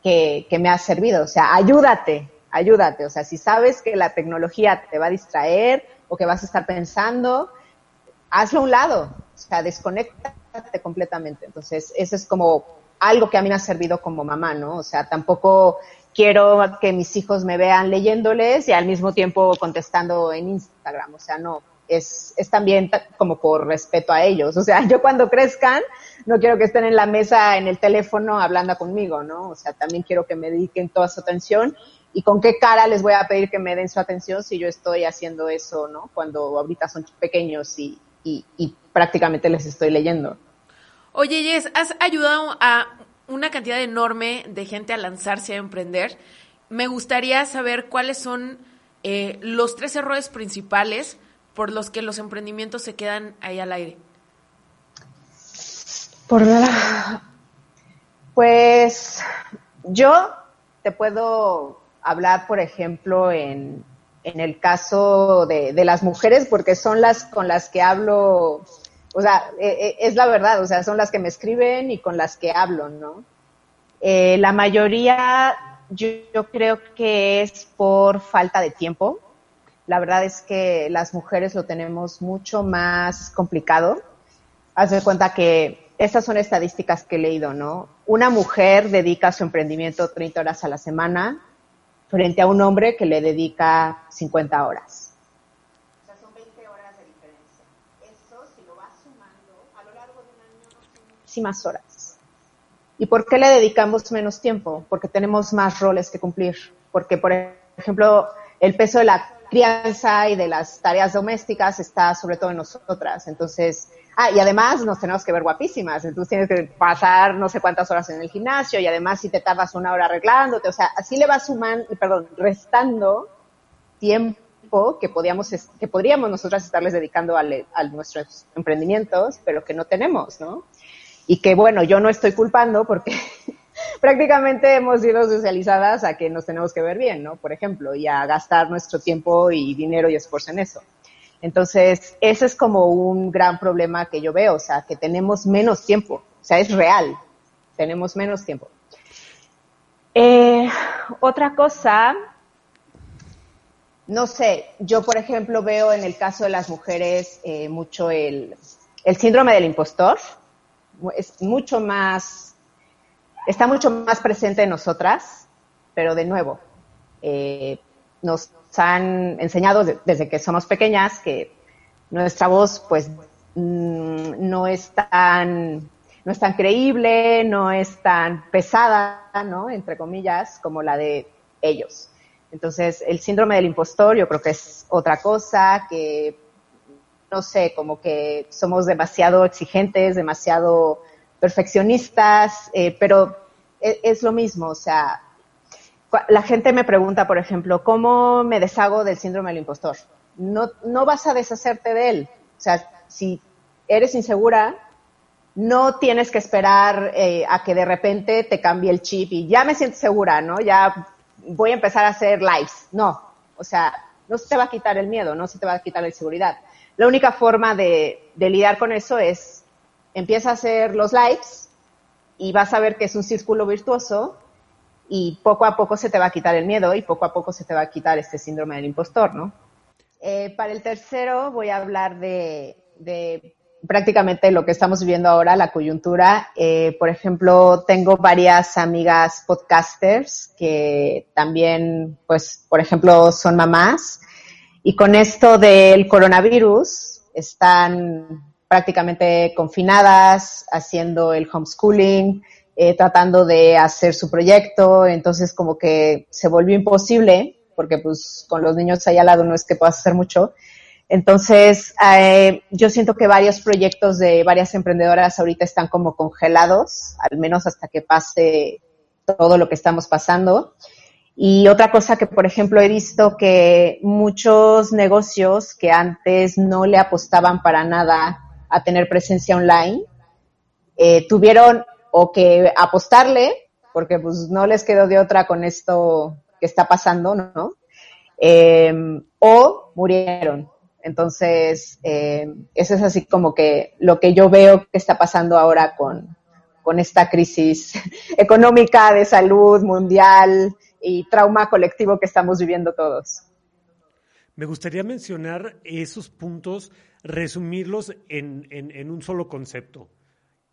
que, que me ha servido. O sea, ayúdate, ayúdate. O sea, si sabes que la tecnología te va a distraer o que vas a estar pensando, hazlo a un lado. O sea, desconéctate completamente. Entonces, eso es como algo que a mí me ha servido como mamá, ¿no? O sea, tampoco quiero que mis hijos me vean leyéndoles y al mismo tiempo contestando en Instagram. O sea, no, es, es también como por respeto a ellos. O sea, yo cuando crezcan, no quiero que estén en la mesa, en el teléfono, hablando conmigo, ¿no? O sea, también quiero que me dediquen toda su atención. ¿Y con qué cara les voy a pedir que me den su atención si yo estoy haciendo eso, ¿no? Cuando ahorita son pequeños y, y, y prácticamente les estoy leyendo. Oye, Jess, has ayudado a una cantidad enorme de gente a lanzarse a emprender. Me gustaría saber cuáles son eh, los tres errores principales por los que los emprendimientos se quedan ahí al aire. Por nada. Pues yo te puedo hablar, por ejemplo, en, en el caso de, las mujeres, porque son las con las que hablo, o sea, eh, es la verdad, o sea, son las que me escriben y con las que hablo, ¿no? Eh, la mayoría yo, creo que es por falta de tiempo. La verdad es que las mujeres lo tenemos mucho más complicado. Haz de cuenta que estas son estadísticas que he leído, ¿no? Una mujer dedica su emprendimiento 30 horas a la semana frente a un hombre que le dedica 50 horas. O sea, son 20 horas de diferencia. Eso, si lo vas sumando, a lo largo de un año muchísimas horas. ¿Y por qué le dedicamos menos tiempo? Porque tenemos más roles que cumplir. Porque, por ejemplo, el peso de la crianza y de las tareas domésticas está sobre todo en nosotras. Entonces, ah, y además nos tenemos que ver guapísimas. Entonces tienes que pasar no sé cuántas horas en el gimnasio y además si te tardas una hora arreglándote, o sea, así le vas sumando, perdón, restando tiempo que podíamos, que podríamos nosotras estarles dedicando a, a nuestros emprendimientos, pero que no tenemos, ¿no? Y que bueno, yo no estoy culpando porque prácticamente hemos sido socializadas a que nos tenemos que ver bien, ¿no? Por ejemplo, y a gastar nuestro tiempo y dinero y esfuerzo en eso. Entonces, ese es como un gran problema que yo veo, o sea, que tenemos menos tiempo, o sea, es real, tenemos menos tiempo. Eh, otra cosa, no sé, yo por ejemplo veo en el caso de las mujeres eh, mucho el, síndrome del impostor, es mucho más, está mucho más presente en nosotras, pero de nuevo, eh, nos han enseñado de, desde que somos pequeñas que nuestra voz pues mmm, no es tan no es tan creíble, no es tan pesada, ¿no? Entre comillas, como la de ellos. Entonces, el síndrome del impostor yo creo que es otra cosa que, no sé, como que somos demasiado exigentes, demasiado perfeccionistas, eh, pero es, es, lo mismo, o sea, la gente me pregunta, por ejemplo, ¿cómo me deshago del síndrome del impostor? No, no vas a deshacerte de él. O sea, si eres insegura, no tienes que esperar eh, a que de repente te cambie el chip y ya me siento segura, ¿no? Ya voy a empezar a hacer lives. No, o sea, no se te va a quitar el miedo, no se te va a quitar la inseguridad. La única forma de, de lidiar con eso es, empieza a hacer los lives y vas a ver que es un círculo virtuoso y poco a poco se te va a quitar el miedo y poco a poco se te va a quitar este síndrome del impostor, ¿no? Eh, para el tercero voy a hablar de, prácticamente lo que estamos viviendo ahora, la coyuntura. Eh, por ejemplo, tengo varias amigas podcasters que también, pues, por ejemplo, son mamás y con esto del coronavirus están prácticamente confinadas, haciendo el homeschooling, eh, tratando de hacer su proyecto, entonces como que se volvió imposible, porque pues con los niños ahí al lado no es que puedas hacer mucho. Entonces, eh, yo siento que varios proyectos de varias emprendedoras ahorita están como congelados, al menos hasta que pase todo lo que estamos pasando. Y otra cosa que, por ejemplo, he visto que muchos negocios que antes no le apostaban para nada a tener presencia online, eh, tuvieron o que apostarle, porque pues no les quedó de otra con esto que está pasando, ¿no? eh, o murieron. Entonces, eh, eso es así como que lo que yo veo que está pasando ahora con, con esta crisis económica, de salud mundial y trauma colectivo que estamos viviendo todos. Me gustaría mencionar esos puntos, resumirlos en, en un solo concepto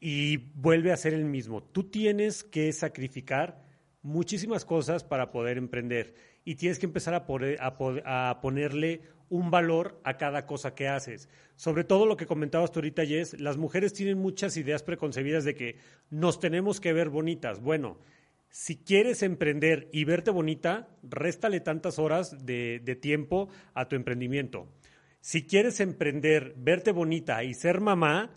y vuelve a ser el mismo. Tú tienes que sacrificar muchísimas cosas para poder emprender y tienes que empezar a, poner, a, a, ponerle un valor a cada cosa que haces. Sobre todo lo que comentabas tú ahorita, Jess, las mujeres tienen muchas ideas preconcebidas de que nos tenemos que ver bonitas. Bueno, si quieres emprender y verte bonita, réstale tantas horas de tiempo a tu emprendimiento. Si quieres emprender, verte bonita y ser mamá,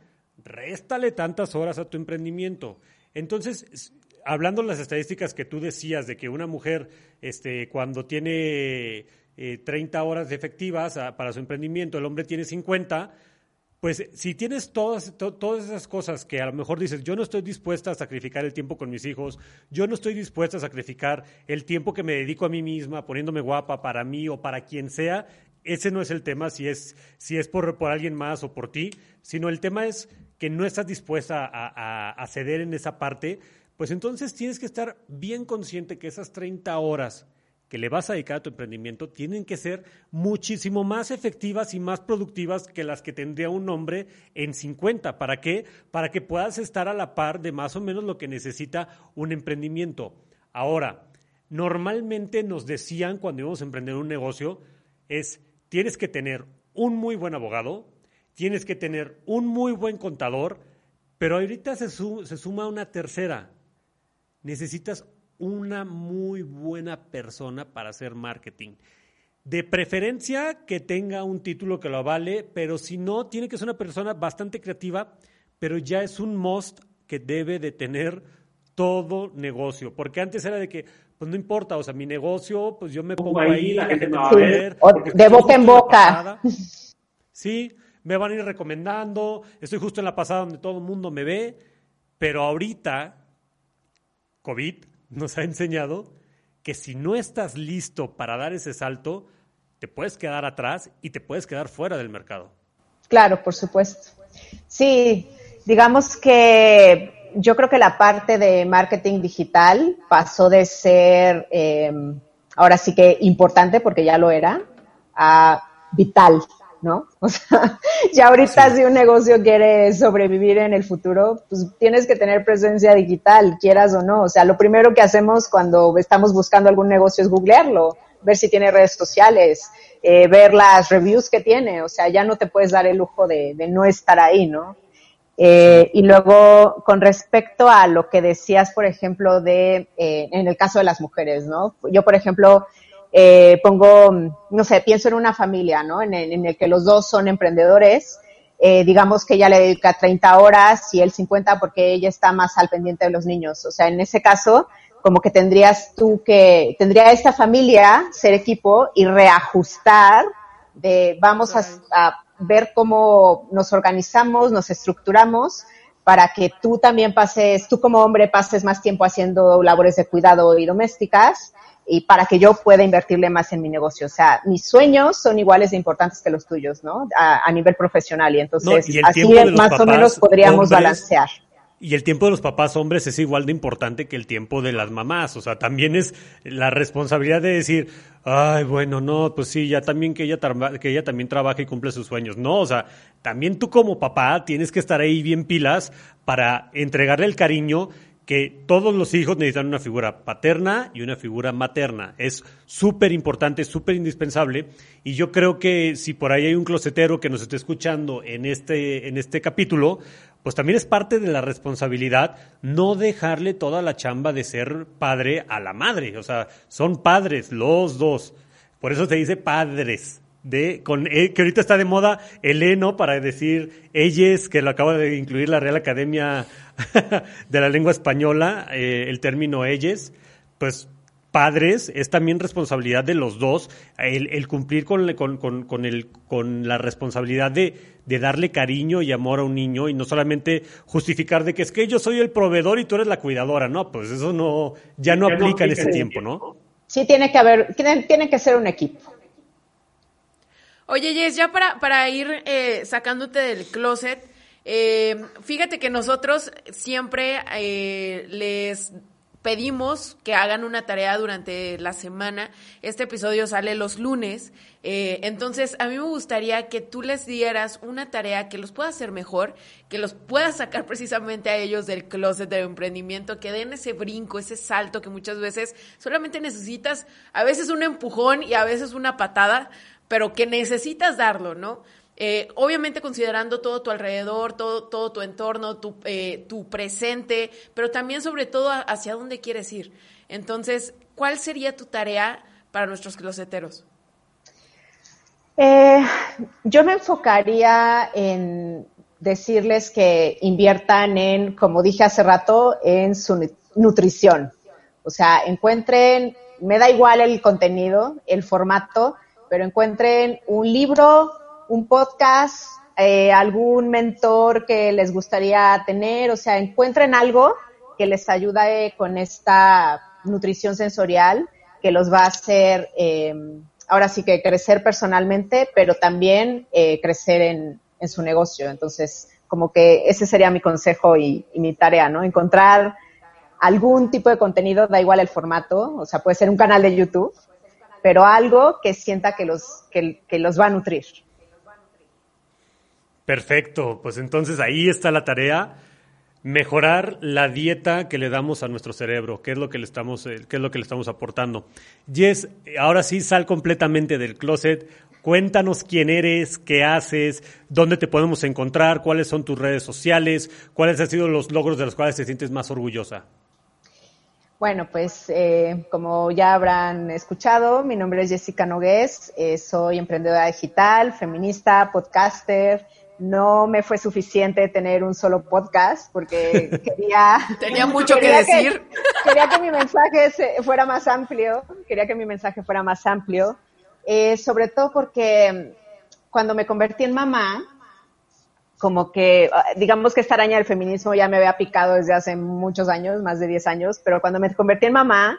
réstale tantas horas a tu emprendimiento. Entonces, hablando de las estadísticas que tú decías de que una mujer, este, cuando tiene eh, 30 horas efectivas a, para su emprendimiento, el hombre tiene 50, pues si tienes todas, to, todas esas cosas que a lo mejor dices, yo no estoy dispuesta a sacrificar el tiempo con mis hijos, yo no estoy dispuesta a sacrificar el tiempo que me dedico a mí misma, poniéndome guapa para mí o para quien sea, ese no es el tema, si es, si es por, por alguien más o por ti, sino el tema es que no estás dispuesta a, ceder en esa parte, pues entonces tienes que estar bien consciente que esas 30 horas que le vas a dedicar a tu emprendimiento tienen que ser muchísimo más efectivas y más productivas que las que tendría un hombre en 50. ¿Para qué? Para que puedas estar a la par de más o menos lo que necesita un emprendimiento. Ahora, normalmente nos decían cuando íbamos a emprender un negocio es tienes que tener un muy buen abogado, tienes que tener un muy buen contador, pero ahorita se, su se suma una tercera. Necesitas una muy buena persona para hacer marketing. De preferencia que tenga un título que lo avale, pero si no, tiene que ser una persona bastante creativa, pero ya es un must que debe de tener todo negocio. Porque antes era de que, pues no importa, o sea, mi negocio, pues yo me pongo ahí, la gente me va a ver. De boca en boca. Sí, me van a ir recomendando, estoy justo en la pasada donde todo el mundo me ve, pero ahorita, COVID, nos ha enseñado que si no estás listo para dar ese salto, te puedes quedar atrás y te puedes quedar fuera del mercado. Claro, por supuesto. Sí, digamos que yo creo que la parte de marketing digital pasó de ser, eh, ahora sí que importante, porque ya lo era, a vital, ¿no? O sea, ya ahorita sí. si un negocio quiere sobrevivir en el futuro, pues tienes que tener presencia digital, quieras o no. O sea, lo primero que hacemos cuando estamos buscando algún negocio es googlearlo, ver si tiene redes sociales, eh, ver las reviews que tiene. O sea, ya no te puedes dar el lujo de, de no estar ahí, ¿no? Eh, y luego, con respecto a lo que decías, por ejemplo, de, eh, en el caso de las mujeres, ¿no? Yo, por ejemplo, eh, pongo, no sé, pienso en una familia, ¿no? En el, en el que los dos son emprendedores, eh, digamos que ella le dedica 30 horas y él 50 porque ella está más al pendiente de los niños. O sea, en ese caso, como que tendrías tú que, tendría esta familia ser equipo y reajustar de, vamos a, a ver cómo nos organizamos, nos estructuramos para que tú también pases, tú como hombre pases más tiempo haciendo labores de cuidado y domésticas y para que yo pueda invertirle más en mi negocio. O sea, mis sueños son iguales de importantes que los tuyos, ¿no? A, a nivel profesional y entonces no, y así más o menos podríamos hombres, balancear. Y el tiempo de los papás hombres es igual de importante que el tiempo de las mamás. O sea, también es la responsabilidad de decir, ay, bueno, no, pues sí, ya también que ella, que ella también trabaja y cumple sus sueños. No, o sea, también tú como papá tienes que estar ahí bien pilas para entregarle el cariño que todos los hijos necesitan una figura paterna y una figura materna. Es súper importante, súper indispensable. Y yo creo que si por ahí hay un closetero que nos esté escuchando en este, en este capítulo, pues también es parte de la responsabilidad no dejarle toda la chamba de ser padre a la madre. O sea, son padres los dos. Por eso se dice padres. De, con, eh, que ahorita está de moda el heno para decir ellas, que lo acaba de incluir la Real Academia de la Lengua Española, eh, el término ellas, pues padres es también responsabilidad de los dos el, el cumplir con, con, con, con, el, con la responsabilidad de, de darle cariño y amor a un niño y no solamente justificar de que es que yo soy el proveedor y tú eres la cuidadora, no, pues eso no, ya no ya aplica no en ese tiempo, ¿no? Sí, tiene que haber, tiene, tiene que ser un equipo. Oye, Jess, ya para, para ir eh, sacándote del closet, eh, fíjate que nosotros siempre eh, les pedimos que hagan una tarea durante la semana. Este episodio sale los lunes. Eh, entonces, a mí me gustaría que tú les dieras una tarea que los pueda hacer mejor, que los pueda sacar precisamente a ellos del closet del emprendimiento, que den ese brinco, ese salto que muchas veces solamente necesitas, a veces un empujón y a veces una patada, pero que necesitas darlo, ¿no? Eh, obviamente considerando todo tu alrededor, todo, todo tu entorno, tu, eh, tu presente, pero también sobre todo hacia dónde quieres ir. Entonces, ¿cuál sería tu tarea para nuestros closeteros? Eh, yo me enfocaría en decirles que inviertan en, como dije hace rato, en su nutrición. O sea, encuentren, me da igual el contenido, el formato, pero encuentren un libro, un podcast, eh, algún mentor que les gustaría tener, o sea, encuentren algo que les ayude con esta nutrición sensorial que los va a hacer, eh, ahora sí que crecer personalmente, pero también eh, crecer en, en, su negocio. Entonces, como que ese sería mi consejo y, y mi tarea, ¿no? Encontrar algún tipo de contenido, da igual el formato, o sea, puede ser un canal de YouTube, pero algo que sienta que los, que, que los va a nutrir. Perfecto, pues entonces ahí está la tarea, mejorar la dieta que le damos a nuestro cerebro, qué es lo que le estamos, eh, qué es lo que le estamos aportando. Jess, ahora sí sal completamente del closet. Cuéntanos quién eres, qué haces, dónde te podemos encontrar, cuáles son tus redes sociales, cuáles han sido los logros de los cuales te sientes más orgullosa. Bueno, pues eh, como ya habrán escuchado, mi nombre es Jessica Nogués, eh, soy emprendedora digital, feminista, podcaster, no me fue suficiente tener un solo podcast porque quería... Tenía mucho quería que decir. Que, quería que mi mensaje fuera más amplio, quería que mi mensaje fuera más amplio, eh, sobre todo porque cuando me convertí en mamá, como que, digamos que esta araña del feminismo ya me había picado desde hace muchos años, más de 10 años, pero cuando me convertí en mamá,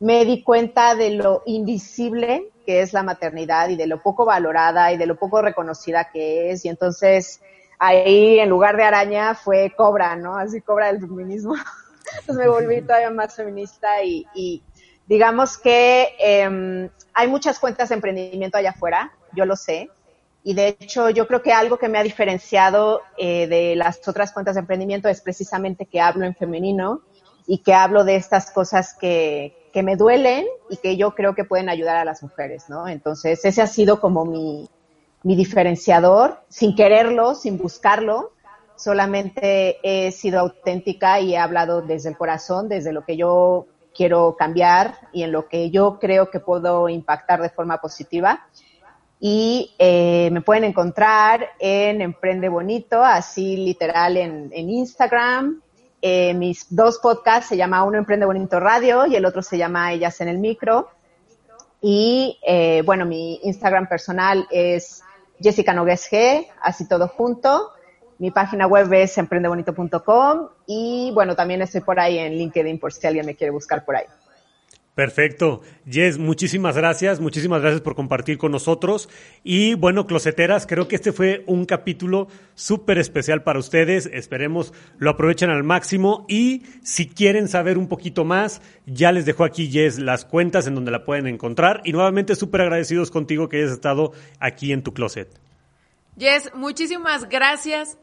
me di cuenta de lo invisible que es la maternidad y de lo poco valorada y de lo poco reconocida que es. Y entonces ahí en lugar de araña fue cobra, ¿no? Así cobra del feminismo. Entonces me volví todavía más feminista y, y digamos que eh, hay muchas cuentas de emprendimiento allá afuera, yo lo sé. Y de hecho yo creo que algo que me ha diferenciado eh, de las otras cuentas de emprendimiento es precisamente que hablo en femenino y que hablo de estas cosas que, que me duelen y que yo creo que pueden ayudar a las mujeres, ¿no? Entonces, ese ha sido como mi, mi diferenciador, sin quererlo, sin buscarlo, solamente he sido auténtica y he hablado desde el corazón, desde lo que yo quiero cambiar y en lo que yo creo que puedo impactar de forma positiva. Y eh, me pueden encontrar en Emprende Bonito, así literal en, en Instagram, eh, mis dos podcasts se llama Uno Emprende Bonito Radio y el otro se llama Ellas en el Micro. Y eh, bueno, mi Instagram personal es Jessica Nogues G, así todo junto. Mi página web es emprendebonito.com y bueno, también estoy por ahí en LinkedIn por si alguien me quiere buscar por ahí. Perfecto. Jess, muchísimas gracias, muchísimas gracias por compartir con nosotros. Y bueno, closeteras, creo que este fue un capítulo súper especial para ustedes. Esperemos lo aprovechen al máximo. Y si quieren saber un poquito más, ya les dejo aquí, Jess, las cuentas en donde la pueden encontrar. Y nuevamente súper agradecidos contigo que hayas estado aquí en tu closet. Jess, muchísimas gracias.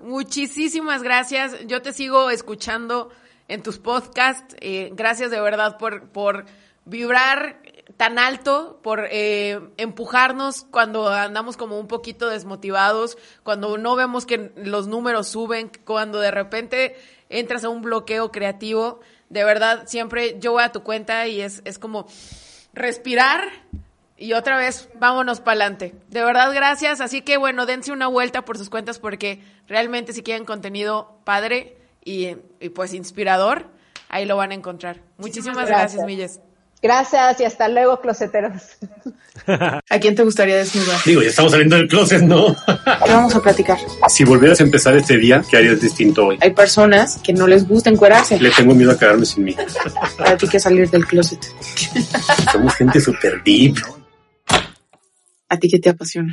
Muchísimas gracias. Yo te sigo escuchando en tus podcasts. Eh, gracias de verdad por, por vibrar tan alto, por eh, empujarnos cuando andamos como un poquito desmotivados, cuando no vemos que los números suben, cuando de repente entras a un bloqueo creativo. De verdad, siempre yo voy a tu cuenta y es, es como respirar y otra vez vámonos para adelante. De verdad, gracias. Así que bueno, dense una vuelta por sus cuentas porque realmente si quieren contenido padre, y, y, pues inspirador, ahí lo van a encontrar. Muchísimas gracias, gracias Milles. Gracias y hasta luego, closeteros. ¿A quién te gustaría desnudar? Digo, ya estamos saliendo del closet, ¿no? ¿Qué vamos a platicar? Si volvieras a empezar este día, ¿qué harías distinto hoy? Hay personas que no les gusta encuerarse. Le tengo miedo a quedarme sin mí. Para ti que salir del closet. Somos gente súper deep. ¿A ti qué te apasiona?